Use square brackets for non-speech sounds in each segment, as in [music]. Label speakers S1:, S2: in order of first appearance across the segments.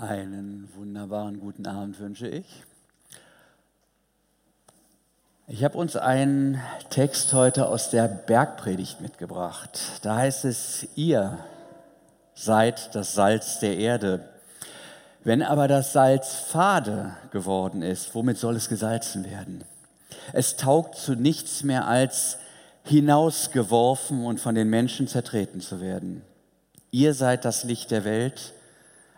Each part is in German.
S1: Einen wunderbaren guten Abend wünsche ich. Ich habe uns einen Text heute aus der Bergpredigt mitgebracht. Da heißt es, ihr seid das Salz der Erde. Wenn aber das Salz fade geworden ist, womit soll es gesalzen werden? Es taugt zu nichts mehr als hinausgeworfen und von den Menschen zertreten zu werden. Ihr seid das Licht der Welt.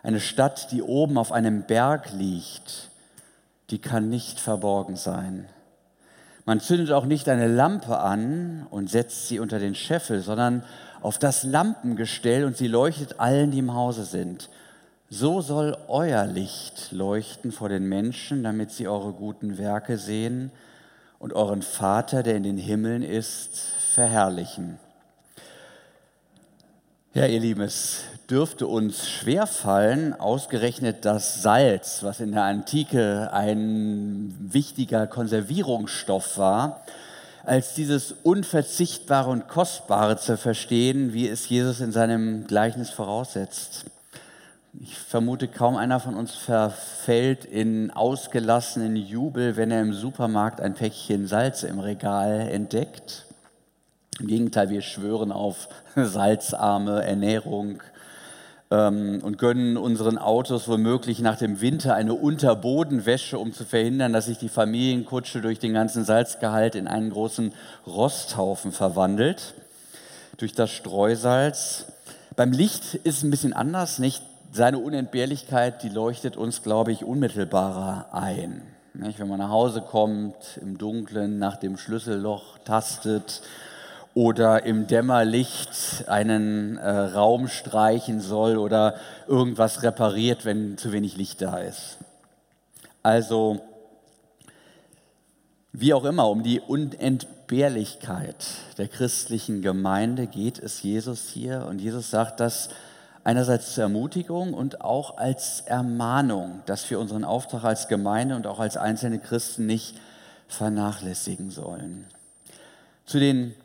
S1: Eine Stadt, die oben auf einem Berg liegt, die kann nicht verborgen sein. Man zündet auch nicht eine Lampe an und setzt sie unter den Scheffel, sondern auf das Lampengestell und sie leuchtet allen, die im Hause sind. So soll euer Licht leuchten vor den Menschen, damit sie eure guten Werke sehen und euren Vater, der in den Himmeln ist, verherrlichen. Ja, ihr Lieben, es dürfte uns schwerfallen, ausgerechnet das Salz, was in der Antike ein wichtiger Konservierungsstoff war, als dieses Unverzichtbare und Kostbare zu verstehen, wie es Jesus in seinem Gleichnis voraussetzt. Ich vermute, kaum einer von uns verfällt in ausgelassenen Jubel, wenn er im Supermarkt ein Päckchen Salz im Regal entdeckt. Im Gegenteil, wir schwören auf [laughs] salzarme Ernährung ähm, und gönnen unseren Autos womöglich nach dem Winter eine Unterbodenwäsche, um zu verhindern, dass sich die Familienkutsche durch den ganzen Salzgehalt in einen großen Rosthaufen verwandelt, durch das Streusalz. Beim Licht ist es ein bisschen anders, nicht? Seine Unentbehrlichkeit, die leuchtet uns, glaube ich, unmittelbarer ein. Nicht? Wenn man nach Hause kommt, im Dunkeln nach dem Schlüsselloch tastet oder im Dämmerlicht einen äh, Raum streichen soll oder irgendwas repariert, wenn zu wenig Licht da ist. Also, wie auch immer, um die Unentbehrlichkeit der christlichen Gemeinde geht es Jesus hier. Und Jesus sagt das einerseits zur Ermutigung und auch als Ermahnung, dass wir unseren Auftrag als Gemeinde und auch als einzelne Christen nicht vernachlässigen sollen. Zu den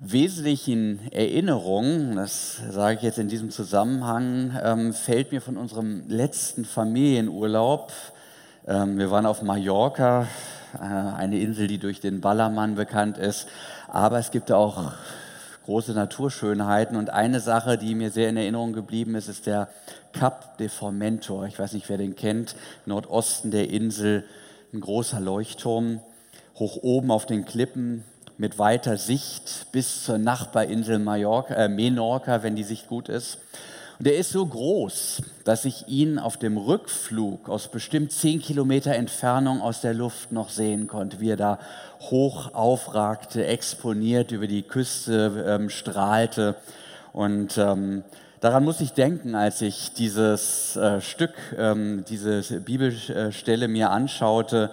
S1: wesentlichen Erinnerung, das sage ich jetzt in diesem Zusammenhang, ähm, fällt mir von unserem letzten Familienurlaub. Ähm, wir waren auf Mallorca, äh, eine Insel, die durch den Ballermann bekannt ist, aber es gibt auch große Naturschönheiten und eine Sache, die mir sehr in Erinnerung geblieben ist, ist der Cap de Formentor. Ich weiß nicht, wer den kennt, Nordosten der Insel, ein großer Leuchtturm, hoch oben auf den Klippen, mit weiter Sicht bis zur Nachbarinsel Mallorca, äh, Menorca, wenn die Sicht gut ist. Und er ist so groß, dass ich ihn auf dem Rückflug aus bestimmt zehn Kilometer Entfernung aus der Luft noch sehen konnte, wie er da hoch aufragte, exponiert über die Küste ähm, strahlte. Und ähm, daran muss ich denken, als ich dieses äh, Stück, ähm, diese Bibelstelle mir anschaute,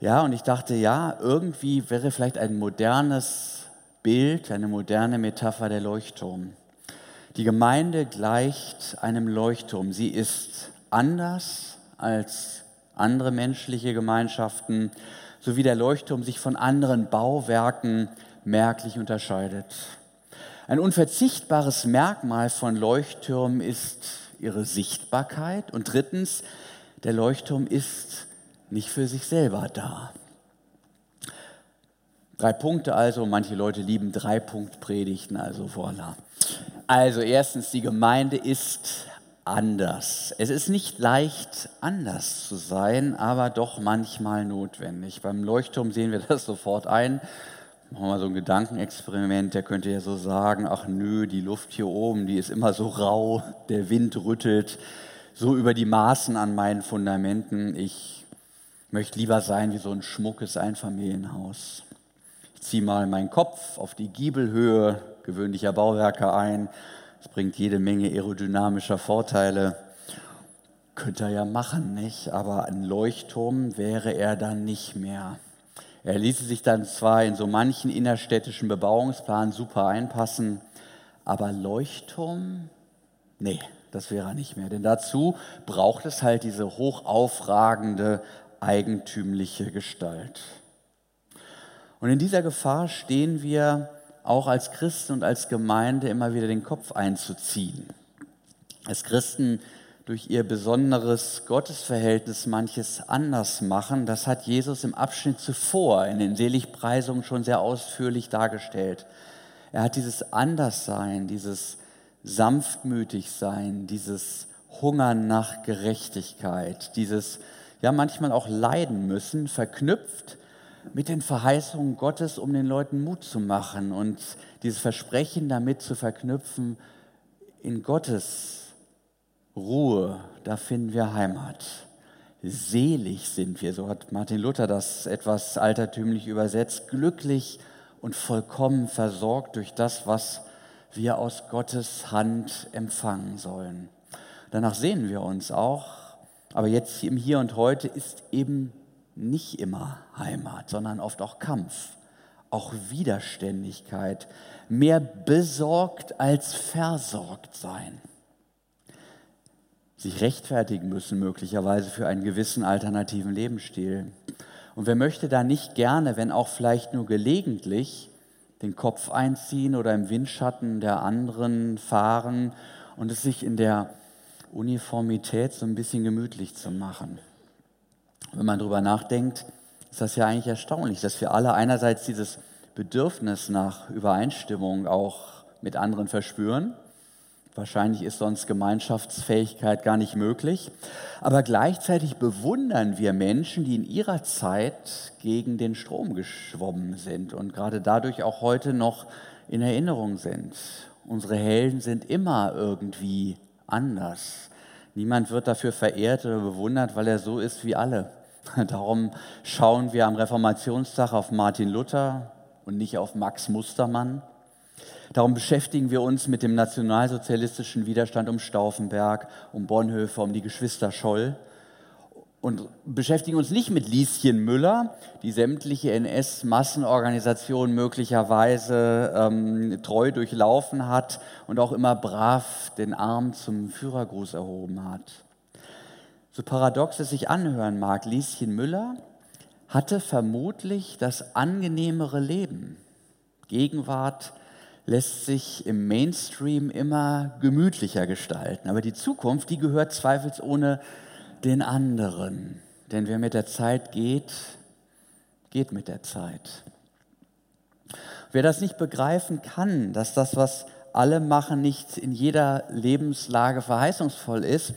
S1: ja, und ich dachte, ja, irgendwie wäre vielleicht ein modernes Bild, eine moderne Metapher der Leuchtturm. Die Gemeinde gleicht einem Leuchtturm. Sie ist anders als andere menschliche Gemeinschaften, so wie der Leuchtturm sich von anderen Bauwerken merklich unterscheidet. Ein unverzichtbares Merkmal von Leuchttürmen ist ihre Sichtbarkeit und drittens, der Leuchtturm ist nicht für sich selber da. Drei Punkte also, manche Leute lieben Drei-Punkt-Predigten, also voilà. Also erstens, die Gemeinde ist anders. Es ist nicht leicht, anders zu sein, aber doch manchmal notwendig. Beim Leuchtturm sehen wir [laughs] das sofort ein. Machen wir mal so ein Gedankenexperiment, der könnte ja so sagen, ach nö, die Luft hier oben, die ist immer so rau, der Wind rüttelt so über die Maßen an meinen Fundamenten. Ich möchte lieber sein wie so ein schmuckes Einfamilienhaus. Ich ziehe mal meinen Kopf auf die Giebelhöhe gewöhnlicher Bauwerke ein. Das bringt jede Menge aerodynamischer Vorteile. Könnte er ja machen, nicht? Aber ein Leuchtturm wäre er dann nicht mehr. Er ließe sich dann zwar in so manchen innerstädtischen Bebauungsplan super einpassen, aber Leuchtturm, nee, das wäre er nicht mehr. Denn dazu braucht es halt diese hochaufragende eigentümliche Gestalt. Und in dieser Gefahr stehen wir auch als Christen und als Gemeinde immer wieder den Kopf einzuziehen. Als Christen durch ihr besonderes Gottesverhältnis manches anders machen, das hat Jesus im Abschnitt zuvor in den Seligpreisungen schon sehr ausführlich dargestellt. Er hat dieses Anderssein, dieses Sanftmütigsein, dieses Hungern nach Gerechtigkeit, dieses ja manchmal auch leiden müssen, verknüpft mit den Verheißungen Gottes, um den Leuten Mut zu machen und dieses Versprechen damit zu verknüpfen, in Gottes Ruhe, da finden wir Heimat. Selig sind wir, so hat Martin Luther das etwas altertümlich übersetzt, glücklich und vollkommen versorgt durch das, was wir aus Gottes Hand empfangen sollen. Danach sehen wir uns auch, aber jetzt im Hier und Heute ist eben nicht immer Heimat, sondern oft auch Kampf, auch Widerständigkeit, mehr besorgt als versorgt sein sich rechtfertigen müssen, möglicherweise für einen gewissen alternativen Lebensstil. Und wer möchte da nicht gerne, wenn auch vielleicht nur gelegentlich, den Kopf einziehen oder im Windschatten der anderen fahren und es sich in der Uniformität so ein bisschen gemütlich zu machen. Wenn man darüber nachdenkt, ist das ja eigentlich erstaunlich, dass wir alle einerseits dieses Bedürfnis nach Übereinstimmung auch mit anderen verspüren Wahrscheinlich ist sonst Gemeinschaftsfähigkeit gar nicht möglich. Aber gleichzeitig bewundern wir Menschen, die in ihrer Zeit gegen den Strom geschwommen sind und gerade dadurch auch heute noch in Erinnerung sind. Unsere Helden sind immer irgendwie anders. Niemand wird dafür verehrt oder bewundert, weil er so ist wie alle. [laughs] Darum schauen wir am Reformationstag auf Martin Luther und nicht auf Max Mustermann Darum beschäftigen wir uns mit dem nationalsozialistischen Widerstand um Stauffenberg, um Bonhoeffer, um die Geschwister Scholl und beschäftigen uns nicht mit Lieschen Müller, die sämtliche NS-Massenorganisationen möglicherweise ähm, treu durchlaufen hat und auch immer brav den Arm zum Führergruß erhoben hat. So paradox es sich anhören mag, Lieschen Müller hatte vermutlich das angenehmere Leben. Gegenwart lässt sich im Mainstream immer gemütlicher gestalten. Aber die Zukunft, die gehört zweifelsohne den anderen. Denn wer mit der Zeit geht, geht mit der Zeit. Wer das nicht begreifen kann, dass das, was alle machen, nicht in jeder Lebenslage verheißungsvoll ist,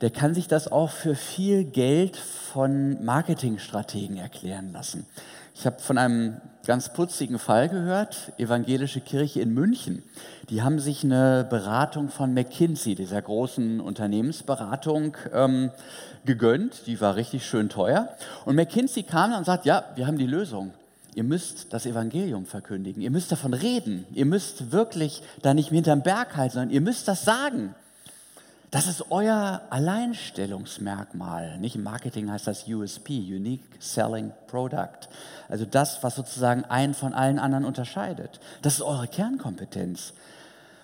S1: der kann sich das auch für viel Geld von Marketingstrategen erklären lassen. Ich habe von einem ganz putzigen Fall gehört, Evangelische Kirche in München. Die haben sich eine Beratung von McKinsey, dieser großen Unternehmensberatung, ähm, gegönnt. Die war richtig schön teuer. Und McKinsey kam und sagt, ja, wir haben die Lösung. Ihr müsst das Evangelium verkündigen. Ihr müsst davon reden. Ihr müsst wirklich da nicht hinterm Berg halten, sondern ihr müsst das sagen. Das ist euer Alleinstellungsmerkmal. Nicht im Marketing heißt das USP, Unique Selling Product. Also das, was sozusagen einen von allen anderen unterscheidet. Das ist eure Kernkompetenz.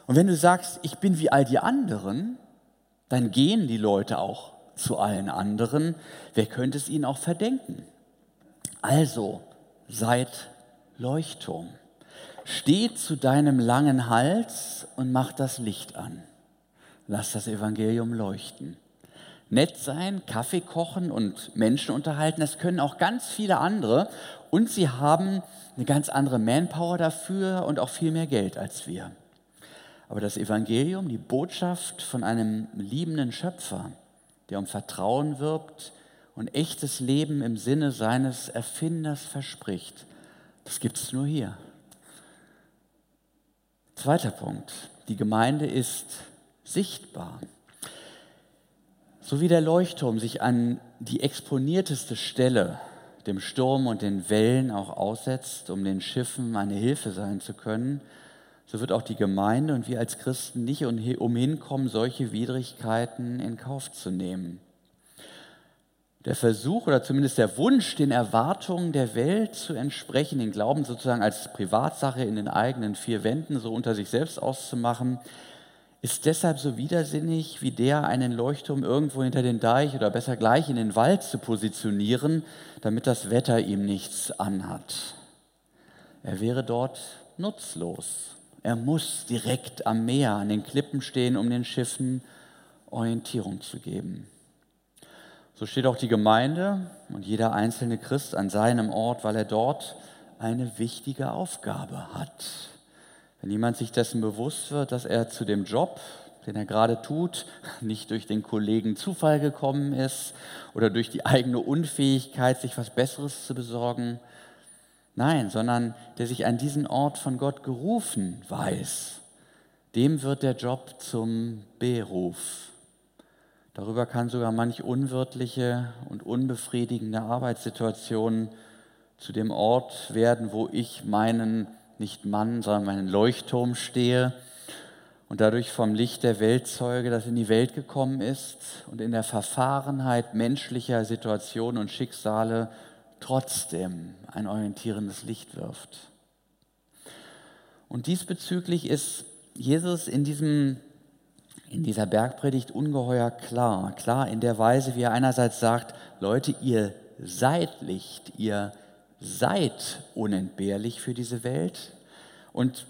S1: Und wenn du sagst, ich bin wie all die anderen, dann gehen die Leute auch zu allen anderen. Wer könnte es ihnen auch verdenken? Also seid Leuchtturm. Steht zu deinem langen Hals und mach das Licht an. Lass das Evangelium leuchten. Nett sein, Kaffee kochen und Menschen unterhalten, das können auch ganz viele andere. Und sie haben eine ganz andere Manpower dafür und auch viel mehr Geld als wir. Aber das Evangelium, die Botschaft von einem liebenden Schöpfer, der um Vertrauen wirbt und echtes Leben im Sinne seines Erfinders verspricht, das gibt es nur hier. Zweiter Punkt. Die Gemeinde ist sichtbar. So wie der Leuchtturm sich an die exponierteste Stelle, dem Sturm und den Wellen auch aussetzt, um den Schiffen eine Hilfe sein zu können, so wird auch die Gemeinde und wir als Christen nicht umhin kommen, solche Widrigkeiten in Kauf zu nehmen. Der Versuch oder zumindest der Wunsch, den Erwartungen der Welt zu entsprechen, den Glauben sozusagen als Privatsache in den eigenen vier Wänden so unter sich selbst auszumachen, ist deshalb so widersinnig wie der, einen Leuchtturm irgendwo hinter den Deich oder besser gleich in den Wald zu positionieren, damit das Wetter ihm nichts anhat. Er wäre dort nutzlos. Er muss direkt am Meer, an den Klippen stehen, um den Schiffen Orientierung zu geben. So steht auch die Gemeinde und jeder einzelne Christ an seinem Ort, weil er dort eine wichtige Aufgabe hat. Wenn jemand sich dessen bewusst wird, dass er zu dem Job, den er gerade tut, nicht durch den Kollegen Zufall gekommen ist oder durch die eigene Unfähigkeit, sich was Besseres zu besorgen, nein, sondern der sich an diesen Ort von Gott gerufen weiß, dem wird der Job zum Beruf. Darüber kann sogar manch unwirtliche und unbefriedigende Arbeitssituation zu dem Ort werden, wo ich meinen, nicht Mann, sondern meinen Leuchtturm stehe und dadurch vom Licht der Welt zeuge, das in die Welt gekommen ist und in der Verfahrenheit menschlicher Situationen und Schicksale trotzdem ein orientierendes Licht wirft. Und diesbezüglich ist Jesus in, diesem, in dieser Bergpredigt ungeheuer klar. Klar in der Weise, wie er einerseits sagt, Leute, ihr seid Licht, ihr seid unentbehrlich für diese Welt. Und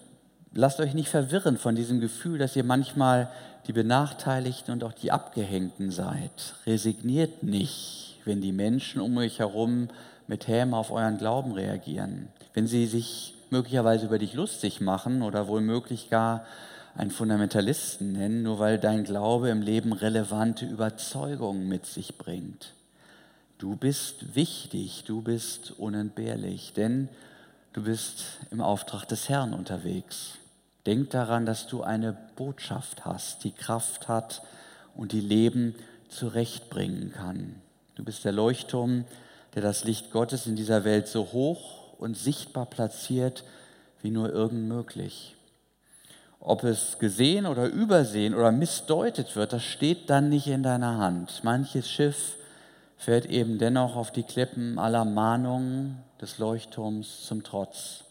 S1: lasst euch nicht verwirren von diesem Gefühl, dass ihr manchmal die Benachteiligten und auch die Abgehängten seid. Resigniert nicht, wenn die Menschen um euch herum mit Häme auf euren Glauben reagieren. Wenn sie sich möglicherweise über dich lustig machen oder womöglich gar einen Fundamentalisten nennen, nur weil dein Glaube im Leben relevante Überzeugungen mit sich bringt. Du bist wichtig, du bist unentbehrlich, denn du bist im Auftrag des Herrn unterwegs. Denk daran, dass du eine Botschaft hast, die Kraft hat und die Leben zurechtbringen kann. Du bist der Leuchtturm, der das Licht Gottes in dieser Welt so hoch und sichtbar platziert, wie nur irgend möglich. Ob es gesehen oder übersehen oder missdeutet wird, das steht dann nicht in deiner Hand. Manches Schiff fährt eben dennoch auf die Klippen aller Mahnungen des Leuchtturms zum Trotz.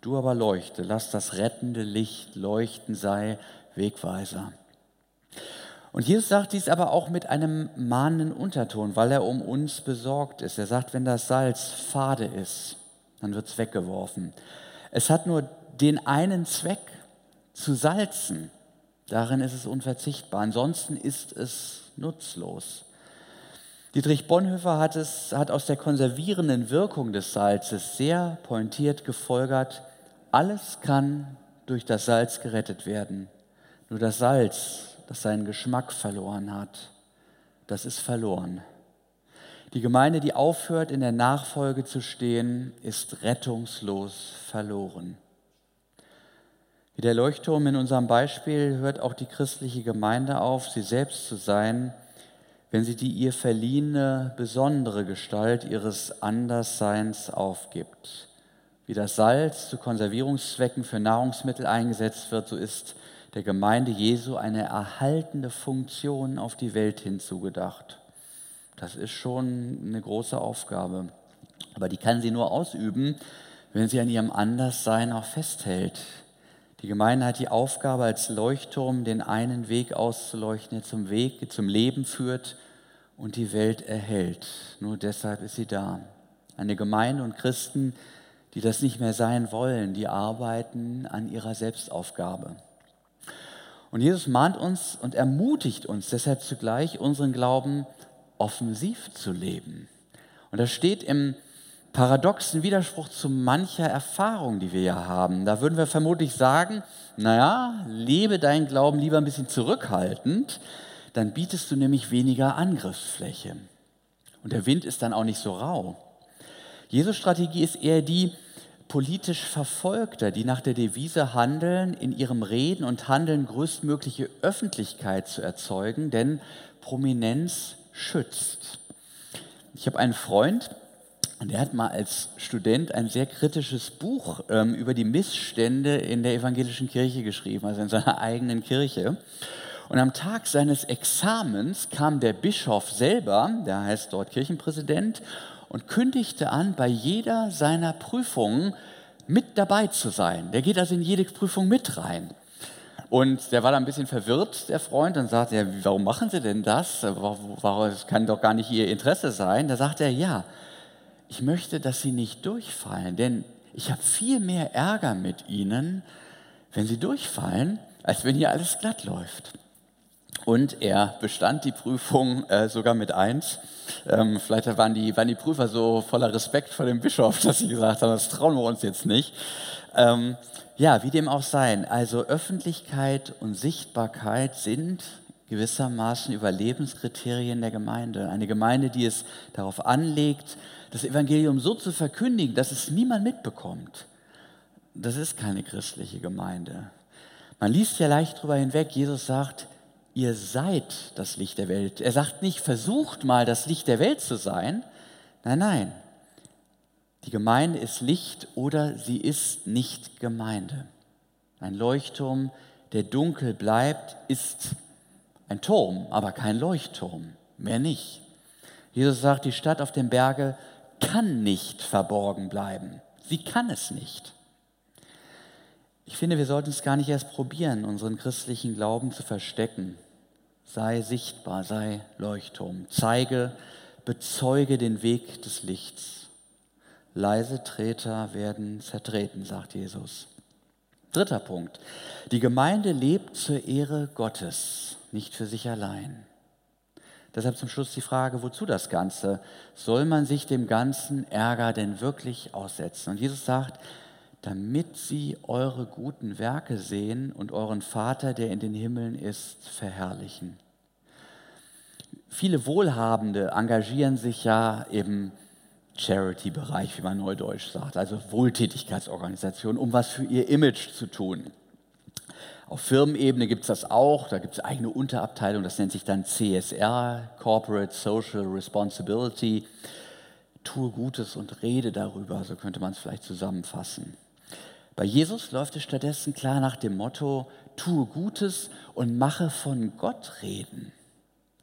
S1: Du aber leuchte, lass das rettende Licht leuchten, sei Wegweiser. Und Jesus sagt dies aber auch mit einem mahnenden Unterton, weil er um uns besorgt ist. Er sagt, wenn das Salz fade ist, dann wird es weggeworfen. Es hat nur den einen Zweck, zu salzen. Darin ist es unverzichtbar. Ansonsten ist es nutzlos. Dietrich Bonhoeffer hat, es, hat aus der konservierenden Wirkung des Salzes sehr pointiert gefolgert, alles kann durch das Salz gerettet werden. Nur das Salz, das seinen Geschmack verloren hat, das ist verloren. Die Gemeinde, die aufhört, in der Nachfolge zu stehen, ist rettungslos verloren. Wie der Leuchtturm in unserem Beispiel hört auch die christliche Gemeinde auf, sie selbst zu sein, wenn sie die ihr verliehene besondere Gestalt ihres Andersseins aufgibt. Wie das Salz zu Konservierungszwecken für Nahrungsmittel eingesetzt wird, so ist der Gemeinde Jesu eine erhaltende Funktion auf die Welt hinzugedacht. Das ist schon eine große Aufgabe. Aber die kann sie nur ausüben, wenn sie an ihrem Anderssein auch festhält. Die Gemeinde hat die Aufgabe, als Leuchtturm den einen Weg auszuleuchten, der zum Weg, zum Leben führt und die Welt erhält. Nur deshalb ist sie da. Eine Gemeinde und Christen, die das nicht mehr sein wollen, die arbeiten an ihrer Selbstaufgabe. Und Jesus mahnt uns und ermutigt uns deshalb zugleich, unseren Glauben offensiv zu leben. Und das steht im paradoxen Widerspruch zu mancher Erfahrung, die wir ja haben. Da würden wir vermutlich sagen, naja, lebe deinen Glauben lieber ein bisschen zurückhaltend, dann bietest du nämlich weniger Angriffsfläche. Und der Wind ist dann auch nicht so rau. Jesus Strategie ist eher die politisch Verfolgter, die nach der Devise handeln, in ihrem Reden und Handeln größtmögliche Öffentlichkeit zu erzeugen, denn Prominenz schützt. Ich habe einen Freund, und der hat mal als Student ein sehr kritisches Buch ähm, über die Missstände in der evangelischen Kirche geschrieben, also in seiner eigenen Kirche. Und am Tag seines Examens kam der Bischof selber, der heißt dort Kirchenpräsident, und kündigte an, bei jeder seiner Prüfungen mit dabei zu sein. Der geht also in jede Prüfung mit rein. Und der war da ein bisschen verwirrt, der Freund, und sagte er, warum machen Sie denn das? Das kann doch gar nicht Ihr Interesse sein. Da sagt er, ja, ich möchte, dass sie nicht durchfallen, denn ich habe viel mehr Ärger mit ihnen, wenn sie durchfallen, als wenn hier alles glatt läuft. Und er bestand die Prüfung äh, sogar mit eins. Ähm, vielleicht waren die, waren die Prüfer so voller Respekt vor dem Bischof, [laughs] dass sie gesagt haben, das trauen wir uns jetzt nicht. Ähm, ja, wie dem auch sein. Also Öffentlichkeit und Sichtbarkeit sind gewissermaßen Überlebenskriterien der Gemeinde. Eine Gemeinde, die es darauf anlegt, das Evangelium so zu verkündigen, dass es niemand mitbekommt. Das ist keine christliche Gemeinde. Man liest ja leicht drüber hinweg, Jesus sagt, ihr seid das Licht der Welt. Er sagt nicht, versucht mal das Licht der Welt zu sein. Nein, nein. Die Gemeinde ist Licht oder sie ist nicht Gemeinde. Ein Leuchtturm, der dunkel bleibt, ist ein Turm, aber kein Leuchtturm. Mehr nicht. Jesus sagt, die Stadt auf dem Berge kann nicht verborgen bleiben. Sie kann es nicht. Ich finde, wir sollten es gar nicht erst probieren, unseren christlichen Glauben zu verstecken sei sichtbar, sei Leuchtturm, zeige, bezeuge den Weg des Lichts. Leise Treter werden zertreten, sagt Jesus. Dritter Punkt. Die Gemeinde lebt zur Ehre Gottes, nicht für sich allein. Deshalb zum Schluss die Frage, wozu das Ganze? Soll man sich dem ganzen Ärger denn wirklich aussetzen? Und Jesus sagt, damit sie eure guten Werke sehen und euren Vater, der in den Himmeln ist, verherrlichen. Viele Wohlhabende engagieren sich ja im Charity-Bereich, wie man neudeutsch sagt, also Wohltätigkeitsorganisationen, um was für ihr Image zu tun. Auf Firmenebene gibt es das auch, da gibt es eigene Unterabteilung, das nennt sich dann CSR, Corporate Social Responsibility. Tue Gutes und rede darüber, so könnte man es vielleicht zusammenfassen. Bei Jesus läuft es stattdessen klar nach dem Motto, tue Gutes und mache von Gott reden.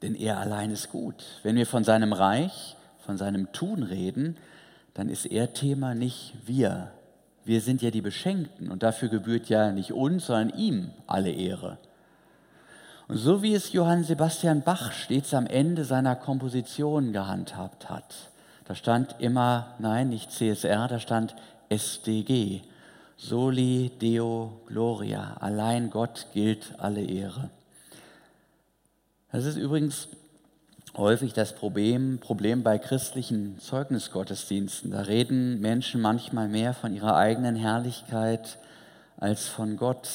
S1: Denn er allein ist gut. Wenn wir von seinem Reich, von seinem Tun reden, dann ist er Thema nicht wir. Wir sind ja die Beschenkten und dafür gebührt ja nicht uns, sondern ihm alle Ehre. Und so wie es Johann Sebastian Bach stets am Ende seiner Komposition gehandhabt hat, da stand immer, nein, nicht CSR, da stand SDG, Soli Deo Gloria, allein Gott gilt alle Ehre. Das ist übrigens häufig das Problem, Problem bei christlichen Zeugnisgottesdiensten. Da reden Menschen manchmal mehr von ihrer eigenen Herrlichkeit als von Gott.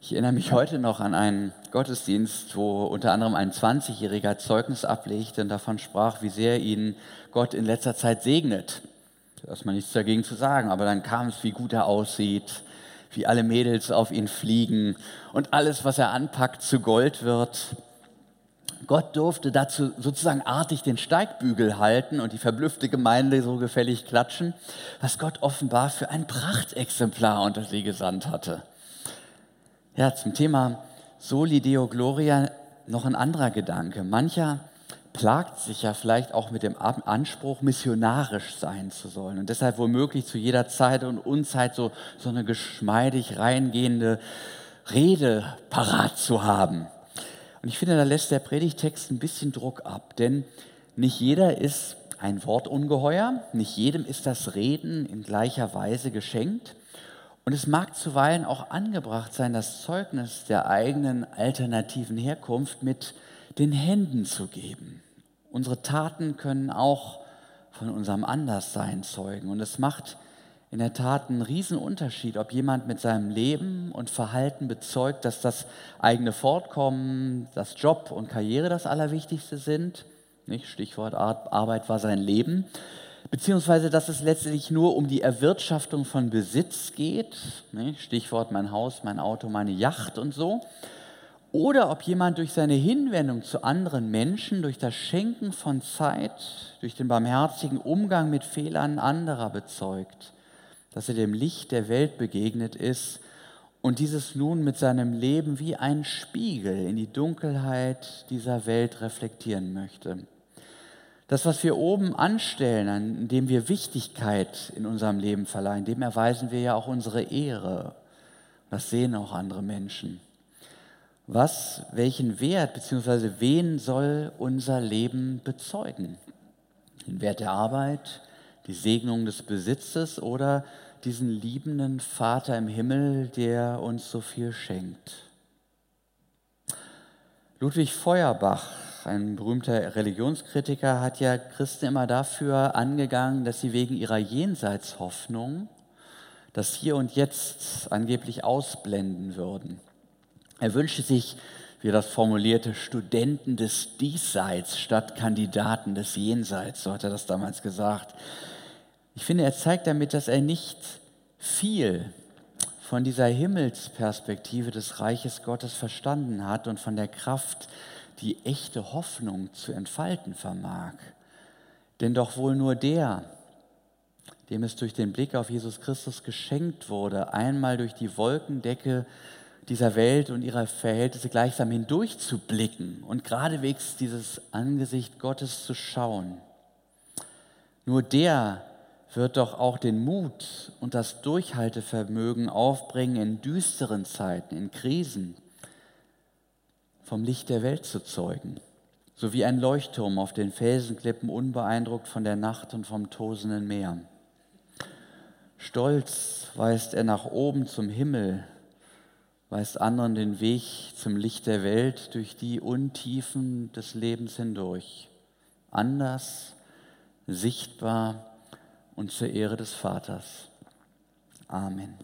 S1: Ich erinnere mich heute noch an einen Gottesdienst, wo unter anderem ein 20-jähriger Zeugnis ablegte und davon sprach, wie sehr ihn Gott in letzter Zeit segnet erstmal nichts dagegen zu sagen, aber dann kam es, wie gut er aussieht, wie alle Mädels auf ihn fliegen und alles, was er anpackt, zu Gold wird. Gott durfte dazu sozusagen artig den Steigbügel halten und die verblüffte Gemeinde so gefällig klatschen, was Gott offenbar für ein Prachtexemplar unter sie gesandt hatte. Ja, zum Thema Soli Deo Gloria noch ein anderer Gedanke. Mancher plagt sich ja vielleicht auch mit dem Anspruch, missionarisch sein zu sollen und deshalb womöglich zu jeder Zeit und Unzeit so, so eine geschmeidig reingehende Rede parat zu haben. Und ich finde, da lässt der Predigtext ein bisschen Druck ab, denn nicht jeder ist ein Wortungeheuer, nicht jedem ist das Reden in gleicher Weise geschenkt. Und es mag zuweilen auch angebracht sein, das Zeugnis der eigenen alternativen Herkunft mit den Händen zu geben. Unsere Taten können auch von unserem Anderssein zeugen. Und es macht in der Tat einen Riesenunterschied, ob jemand mit seinem Leben und Verhalten bezeugt, dass das eigene Fortkommen, das Job und Karriere das Allerwichtigste sind. Nicht? Stichwort Arbeit war sein Leben. Beziehungsweise, dass es letztlich nur um die Erwirtschaftung von Besitz geht. Nicht? Stichwort mein Haus, mein Auto, meine Yacht und so oder ob jemand durch seine Hinwendung zu anderen Menschen, durch das Schenken von Zeit, durch den barmherzigen Umgang mit Fehlern anderer bezeugt, dass er dem Licht der Welt begegnet ist und dieses nun mit seinem Leben wie ein Spiegel in die Dunkelheit dieser Welt reflektieren möchte. Das, was wir oben anstellen, indem wir Wichtigkeit in unserem Leben verleihen, dem erweisen wir ja auch unsere Ehre. Das sehen auch andere Menschen. Was, welchen Wert bzw. wen soll unser Leben bezeugen? Den Wert der Arbeit, die Segnung des Besitzes oder diesen liebenden Vater im Himmel, der uns so viel schenkt? Ludwig Feuerbach, ein berühmter Religionskritiker, hat ja Christen immer dafür angegangen, dass sie wegen ihrer Jenseitshoffnung das Hier und Jetzt angeblich ausblenden würden. Er wünschte sich, wie er das formulierte, Studenten des Diesseits statt Kandidaten des Jenseits, so hat er das damals gesagt. Ich finde, er zeigt damit, dass er nicht viel von dieser Himmelsperspektive des Reiches Gottes verstanden hat und von der Kraft, die echte Hoffnung zu entfalten vermag. Denn doch wohl nur der, dem es durch den Blick auf Jesus Christus geschenkt wurde, einmal durch die Wolkendecke dieser Welt und ihrer Verhältnisse gleichsam hindurchzublicken und geradewegs dieses Angesicht Gottes zu schauen. Nur der wird doch auch den Mut und das Durchhaltevermögen aufbringen, in düsteren Zeiten, in Krisen, vom Licht der Welt zu zeugen, so wie ein Leuchtturm auf den Felsenklippen unbeeindruckt von der Nacht und vom tosenden Meer. Stolz weist er nach oben zum Himmel, weist anderen den Weg zum Licht der Welt durch die Untiefen des Lebens hindurch. Anders, sichtbar, und zur Ehre des Vaters. Amen.